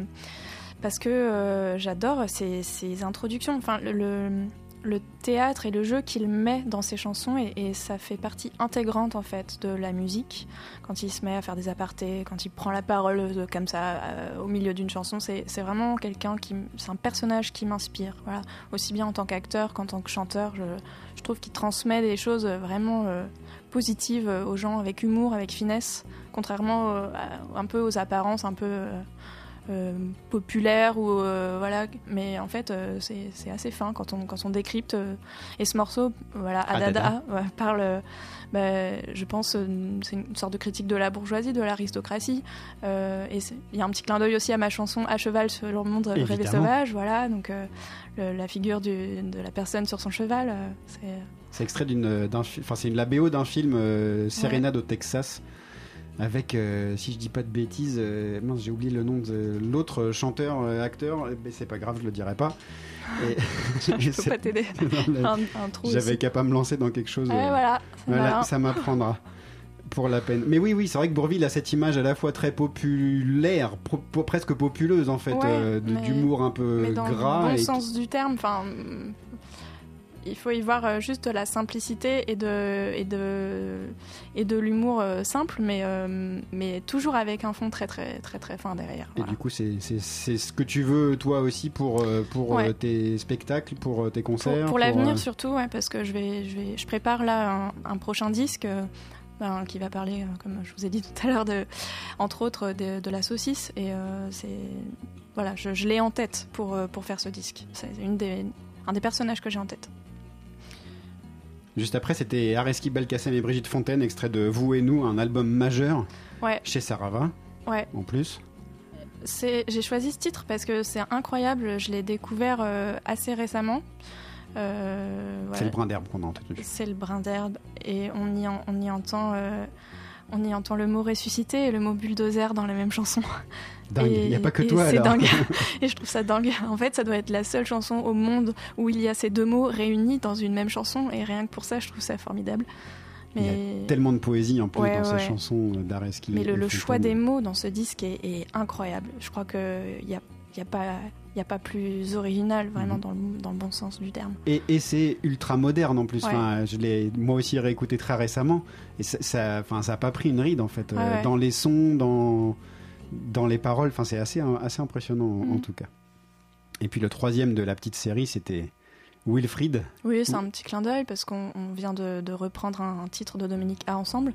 parce que j'adore ses, ses, introductions. Enfin, le le théâtre et le jeu qu'il met dans ses chansons et, ça fait partie intégrante en fait de la musique. Quand il se met à faire des apartés, quand il prend la parole euh, comme ça euh, au milieu d'une chanson, c'est vraiment quelqu'un qui, c'est un personnage qui m'inspire. Voilà, aussi bien en tant qu'acteur qu'en tant que chanteur, je, trouve qu'il transmet des choses vraiment euh, positives aux gens avec humour, avec finesse, contrairement un peu aux apparences un peu euh, populaires ou euh, voilà. Mais en fait, euh, c'est c'est assez fin quand on quand on décrypte. et ce morceau, voilà, Adada. Adada, ouais, parle. bah, je pense c'est une sorte de critique de la bourgeoisie, de l'aristocratie. Et il y a un petit clin d'œil aussi à ma chanson À cheval sur le monde rêvé sauvage, voilà. Donc le- la figure du- de la personne sur son cheval, c'est extrait d'une, d'un, fi- enfin c'est une la BO d'un film euh, Serenade au Texas avec, euh, si je dis pas de bêtises, euh, mince j'ai oublié le nom de l'autre chanteur euh, acteur, mais c'est pas grave je le dirai pas. Et- je peux pas t'aider. J'avais qu'à pas me lancer dans quelque chose. Ouais, euh, voilà, ça m'apprendra. Pour la peine. Mais oui, oui, c'est vrai que Bourville a cette image à la fois très populaire, pro- presque populeuse en fait, Ouais, d'humour un peu mais dans gras. le bon et sens du terme. Enfin, il faut y voir euh, juste de la simplicité et de et de et de l'humour euh, simple, mais euh, mais toujours avec un fond très très très très fin derrière. Et du coup, c'est ce que tu veux toi aussi pour, pour Ouais. tes spectacles, pour tes concerts Pour, pour l'avenir euh, surtout, ouais, parce que je vais, je vais, je prépare là un, un prochain disque ben, qui va parler, comme je vous ai dit tout à l'heure, de, entre autres de, de la saucisse. Et euh, c'est, voilà, je, je l'ai en tête pour pour faire ce disque. C'est une des, un des personnages que j'ai en tête. Juste après, c'était Areski Belkacem et Brigitte Fontaine, extrait de Vous et nous, un album majeur Ouais. chez Sarava. Ouais. En plus. J'ai choisi ce titre parce que c'est incroyable. Je l'ai découvert euh, assez récemment. Euh, C'est le brin d'herbe qu'on a entendu. C'est le brin d'herbe et on y, en- on y entend. Euh, on y entend le mot ressuscité et le mot bulldozer dans la même chanson. Dingue, il n'y a pas que toi C'est alors. dingue. et je trouve ça dingue. En fait, ça doit être la seule chanson au monde où il y a ces deux mots réunis dans une même chanson. Et rien que pour ça, je trouve ça formidable. Il y Mais, a tellement de poésie en plus Ouais, dans ouais. ces chansons d'Areski. mais le, choix des mots dans ce disque est, est incroyable. Je crois qu'il n'y a, il y a, pas- il y a pas plus original, vraiment, Mhm. dans, le, dans le bon sens du terme. Et, et c'est ultra moderne en plus. Ouais. Enfin, je l'ai moi aussi réécouté très récemment. Et ça, ça, enfin, ça a pas pris une ride en fait. Ouais, Euh, ouais. Dans les sons, dans, dans les paroles. Enfin, c'est assez, assez impressionnant en- en Mhm. tout cas. Et puis le troisième de la petite série, c'était Wilfried. Oui, c'est un petit clin d'œil parce qu'on on vient de, de reprendre un, un titre de Dominique A ensemble.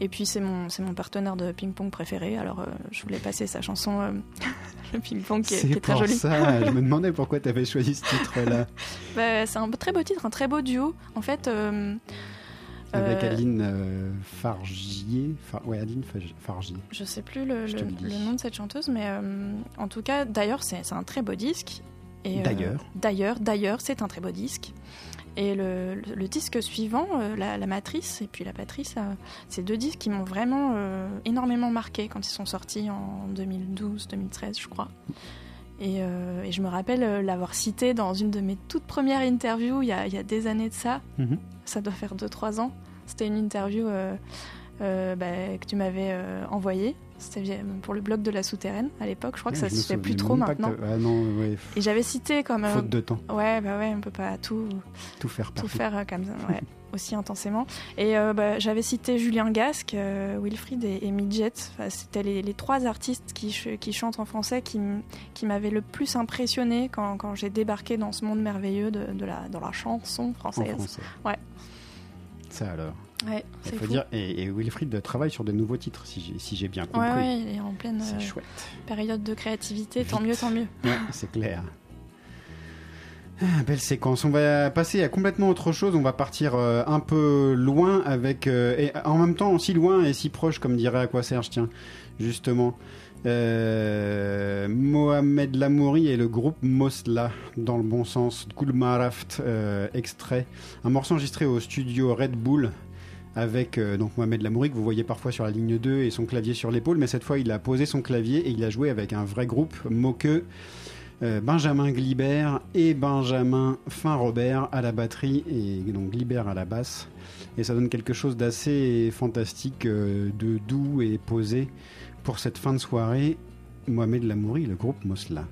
Et puis c'est mon, c'est mon partenaire de ping-pong préféré. Alors euh, je voulais passer sa chanson, euh, le ping-pong, qui, est- qui C'est est très pour jolie. ça. je me demandais pourquoi tu avais choisi ce titre-là. Bah, c'est un très beau titre, un très beau duo. En fait, euh, Avec euh, Aline Fargier. Far- ouais, Aline Fargier. Je sais plus le, nom de cette chanteuse, mais en tout cas, d'ailleurs, c'est c'est un très beau disque. Euh, D'ailleurs. D'ailleurs, d'ailleurs, c'est un très beau disque. Et le, le- le disque suivant, euh, la, la Matrice et puis la Patrice, euh, c'est deux disques qui m'ont vraiment euh, énormément marqué quand ils sont sortis en 2012-2013, je crois. Et, et je me rappelle l'avoir cité dans une de mes toutes premières interviews il y a, il y a des années de ça. Mhm. Ça doit faire 2-3 ans. C'était une interview bah, que tu m'avais envoyée. C'était pour le blog de la souterraine à l'époque. Je crois que ça je se fait plus trop maintenant. Ah non, ouais, Et j'avais cité comme. Faute de temps. Ouais, bah ouais, on peut pas tout, Tout faire tout faire euh, comme ça, ouais, aussi intensément. Et euh, bah, j'avais cité Julien Gasque, euh, Wilfried et, et Midget. Enfin, C'était les, les trois artistes qui, ch- qui chantent en français qui, qui m'avaient le plus impressionné quand, quand j'ai débarqué dans ce monde merveilleux de, de la, dans la chanson En française. français. Ouais, Ça alors. Ouais, Il c'est faut fou. dire, et, et Wilfried travaille sur des nouveaux titres, si j'ai si bien compris. Ouais, ouais, il est en pleine C'est euh, chouette. période de créativité, tant mieux, tant mieux. Ouais, c'est clair. Ah, belle séquence. On va passer à complètement autre chose. On va partir euh, un peu loin avec euh, et en même temps si loin et si proche, comme dirait Aqua Serge. Tiens, justement, euh, Mohamed Lamouri et le groupe Mosla dans le bon sens. Gulmaraft extrait, un morceau enregistré au studio Red Bull avec euh, donc Mohamed Lamouri que vous voyez parfois sur la ligne 2 et son clavier sur l'épaule, mais cette fois il a posé son clavier et il a joué avec un vrai groupe, Moqueux, euh, Benjamin Glibert et Benjamin Fin-Robert à la batterie et donc Glibert à la basse. Et ça donne quelque chose d'assez fantastique, euh, de doux et posé pour cette fin de soirée. Mohamed Lamouri, le groupe Mosla.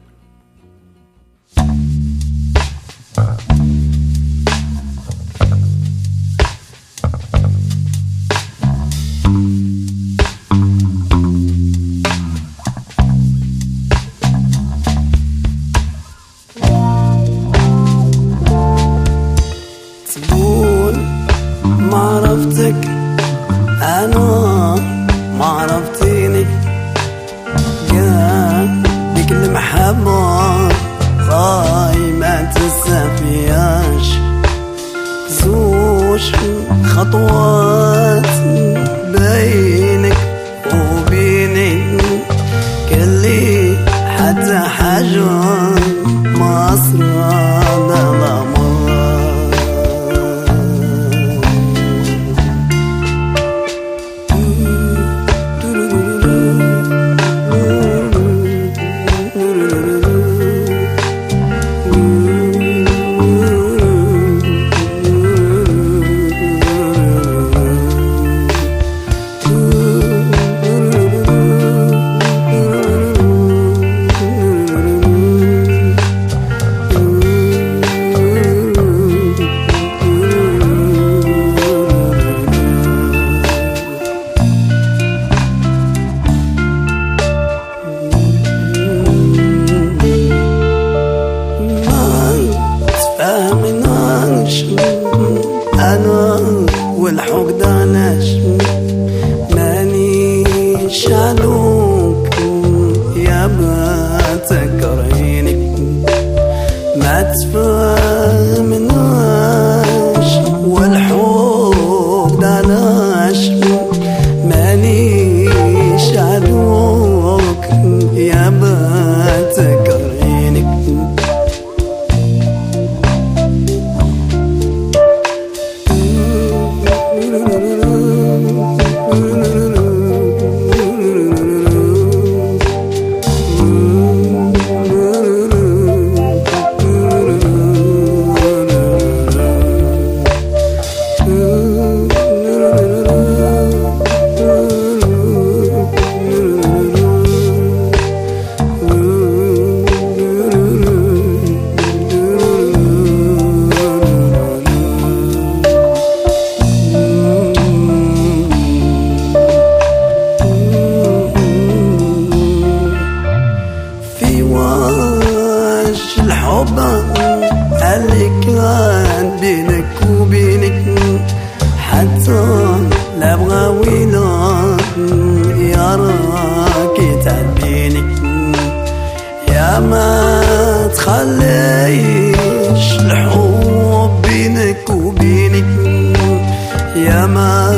ما تخليش الحب بينك وبينك يا ما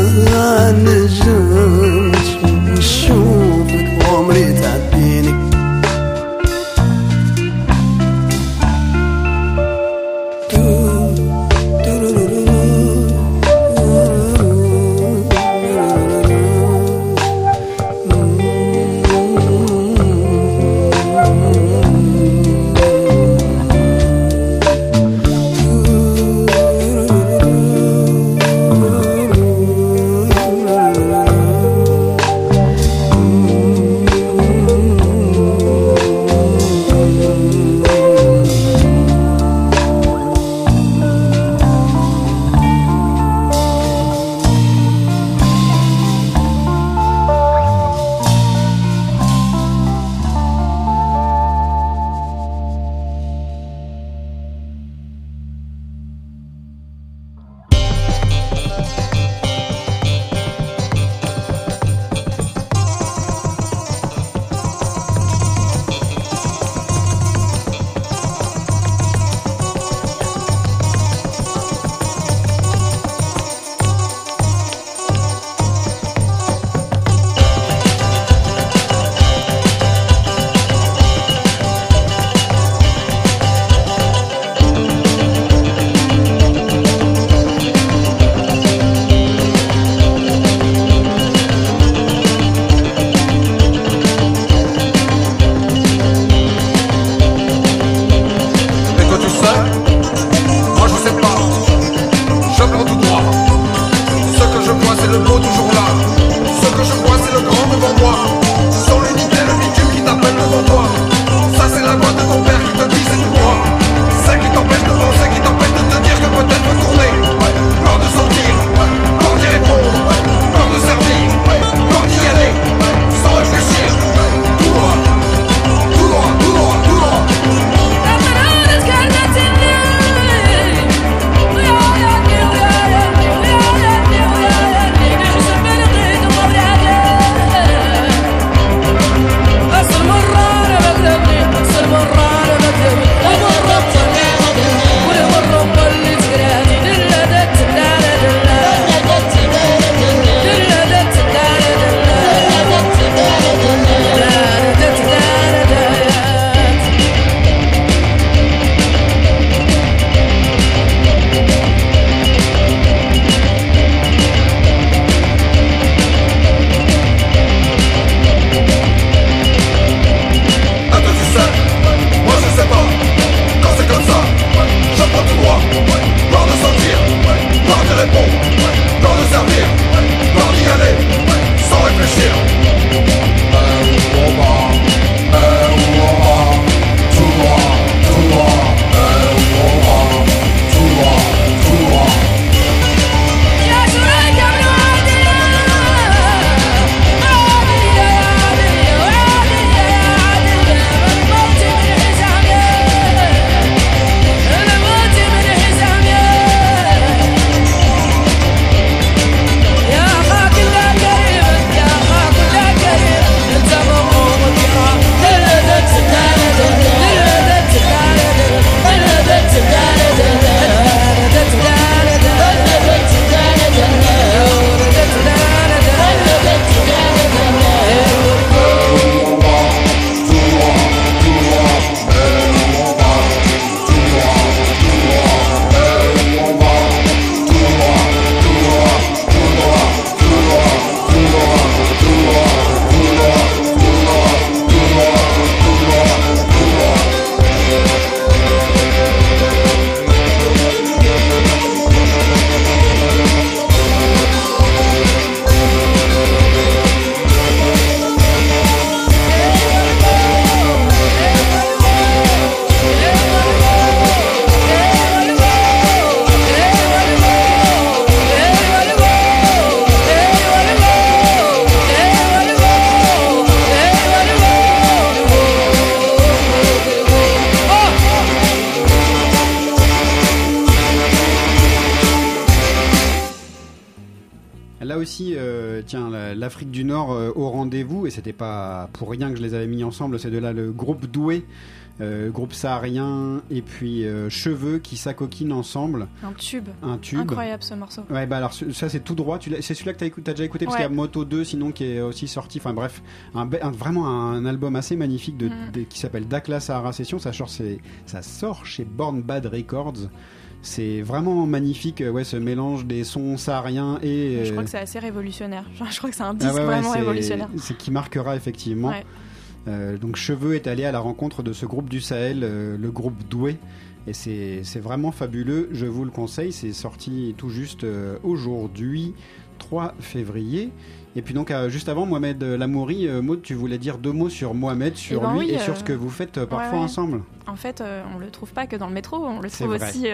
ensemble, c'est de là le groupe Doué, euh, groupe saharien, et puis euh, Cheveux qui s'acoquinent ensemble. Un tube. Un tube. Incroyable ce morceau. Ouais, bah alors ça c'est tout droit. C'est celui-là que t'as t'as déjà écouté parce Ouais. qu'il y a Moto 2 sinon qui est aussi sorti. Enfin bref, un, vraiment un album assez magnifique de, de- qui s'appelle Dakla Sahara Session. Ça sort, ça sort chez Born Bad Records. C'est vraiment magnifique, ouais, ce mélange des sons sahariens et. Je euh, crois que c'est assez révolutionnaire. Je crois que c'est un ah disque ouais, vraiment révolutionnaire. C'est qui marquera effectivement. Euh, donc Cheveux est allé à la rencontre de ce groupe du Sahel, euh, le groupe Doué. Et c'est vraiment fabuleux, je vous le conseille. C'est sorti tout juste euh, aujourd'hui, 3 février. Et puis donc juste avant, Mohamed Lamouri, Maud, tu voulais dire deux mots sur Mohamed, sur Eh ben lui oui, et sur ce que vous faites ouais, parfois ouais. ensemble. En fait, on le trouve pas que dans le métro, on le trouve aussi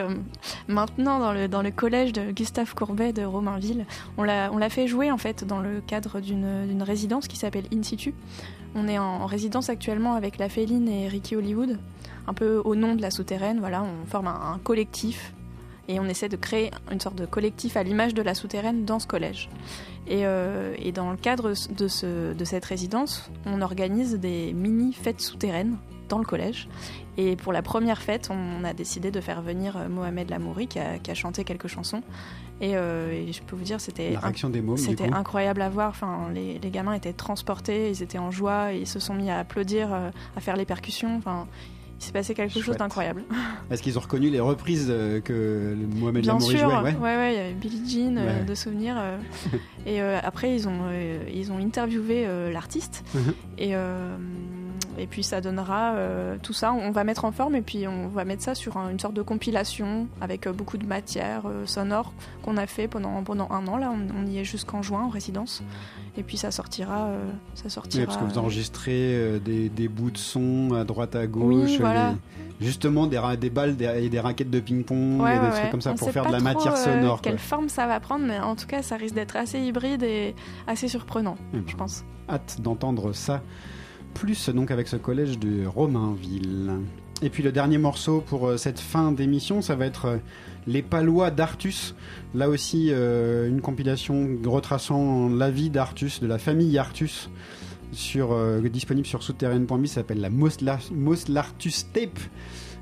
maintenant dans le, dans le collège de Gustave Courbet de Romainville. On l'a fait jouer en fait dans le cadre d'une d'une résidence qui s'appelle In Situ. On est en, en résidence actuellement avec La Féline et Ricky Hollywood, un peu au nom de la souterraine. Voilà, on forme un, un collectif et on essaie de créer une sorte de collectif à l'image de la souterraine dans ce collège. Et, euh, et dans le cadre de, ce, de cette résidence, on organise des mini fêtes souterraines dans le collège. Et pour la première fête, on a décidé de faire venir euh, Mohamed Lamouri qui a, qui a chanté quelques chansons. Et, euh, et je peux vous dire, c'était c'était incroyable à voir. Enfin, les, les gamins étaient transportés, ils étaient en joie, ils se sont mis à applaudir, euh, à faire les percussions. Enfin, il s'est passé quelque chose d'incroyable. Est-ce qu'ils ont reconnu les reprises que Mohamed Bien Lamouri sûr, jouait ouais, ouais, il y avait Billie Jean euh, Ouais. de souvenirs. euh, et après, ils ont, ils ont interviewé l'artiste. Mhm. et, et puis ça donnera euh, tout ça. On va mettre en forme et puis on va mettre ça sur un- une sorte de compilation avec euh, beaucoup de matière euh, sonore qu'on a fait pendant, pendant un an. Là, on, on y est jusqu'en juin en résidence. Et puis ça sortira. ça sortira Oui, parce que vous enregistrez des, des bouts de son à droite à gauche, Oui, voilà. les- justement des, des balles des- et des raquettes de ping-pong Ouais, et des ouais, trucs comme ça On pour faire de la matière sonore. quelle quoi. forme ça va prendre, mais en tout cas, ça risque d'être assez hybride et assez surprenant, Eh ben, je pense. Hâte d'entendre ça. Plus donc avec ce collège de Romainville. Et puis le dernier morceau pour euh, cette fin d'émission, ça va être euh, Les Palois d'Artus. Là aussi, euh, une compilation retraçant la vie d'Artus, de la famille Artus, disponible sur souterraine.me, ça s'appelle la Mosla- Moslartus Tape.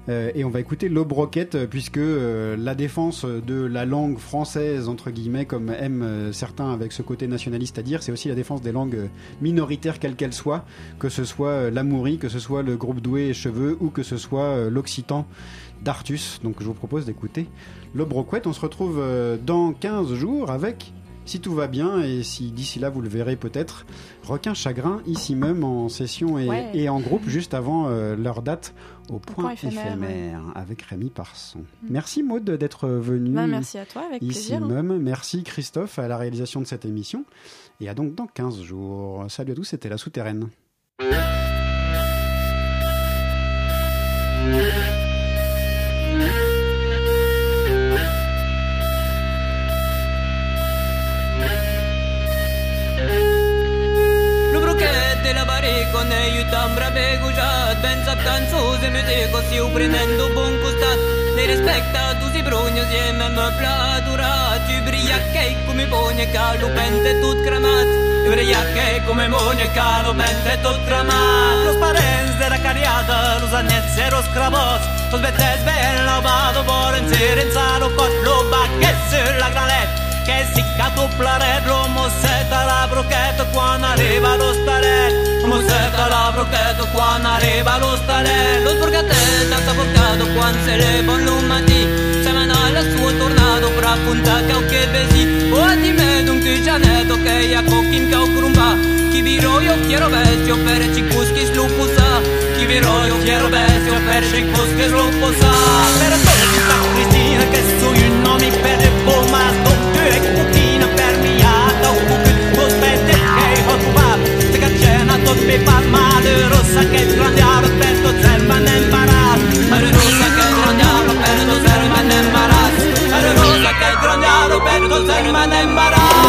Euh, et on va écouter l'Obroquette euh, puisque euh, la défense de la langue française, entre guillemets, comme aiment certains avec ce côté nationaliste à dire, c'est aussi la défense des langues minoritaires quelles qu'elles soient, que ce soit l'Amourie, que ce soit le groupe Doué et Cheveux ou que ce soit l'Occitan d'Artus. Donc je vous propose d'écouter l'Obroquette. On se retrouve dans 15 jours avec, si tout va bien et si d'ici là vous le verrez peut-être, Requin Chagrin ici même en session et, Ouais. et en groupe juste avant euh, leur date au point, point éphémère, éphémère, avec Rémi Parson. Merci Maud d'être venu Bah, merci à toi, avec ici plaisir. hein. même. Merci Christophe à la réalisation de cette émission. Et à donc dans 15 jours. Salut à tous, c'était La Souterraine. la barico ne jutam brave gujat Ben sap canzuze musico siu prendendo buon costat Ne respecta tu si brugno sieme măbla durat Iubriache cum e bune calu pente tot cramat Iubriache cum e bune calu pente tot cramat Los parens de la cariata, los anets e los cravots Los betes ben lavado, vor în țărința, pot cot, lo bachet, la gralet che si caduplare mossetta la brochetto quando arriva lo starello mossetta la brochetto quando arriva lo starello sburgatella sta portato quando se le bon lumati semenò la sua tornado pra punta che o che vesi. O a di me d'un che che ia cocchim che o crumba chi virò io chiaro vestio per ci cuschi slupusa chi virò io chiaro vestio per ci cuschi slupusa per te mi palma de rosa que el grande aro perto serva en el maraz. Pero rosa que el grande aro perto serva en el maraz. Pero rosa que el grande aro perto serva en el maraz.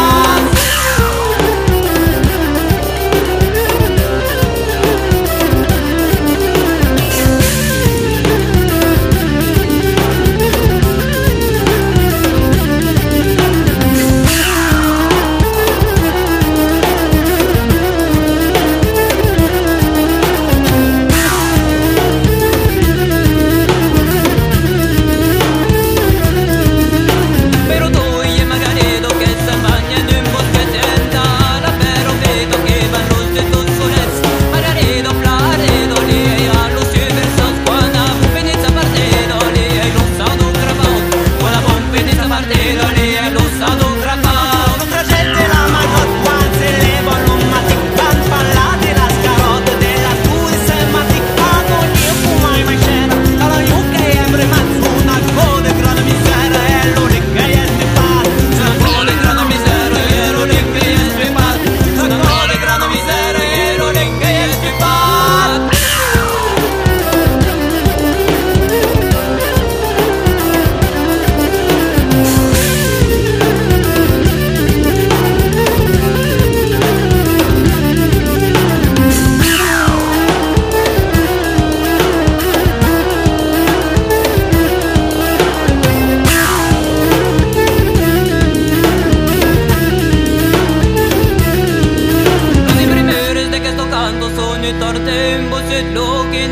Plötsligt låg i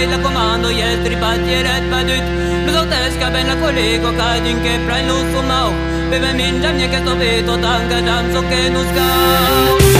hela kommando Hjälter i patje rätt ut Men så täska benna kolleg och kadjunke Prain los och. Mau Bebe min jam njeka sovit och tanka jam så nu ska.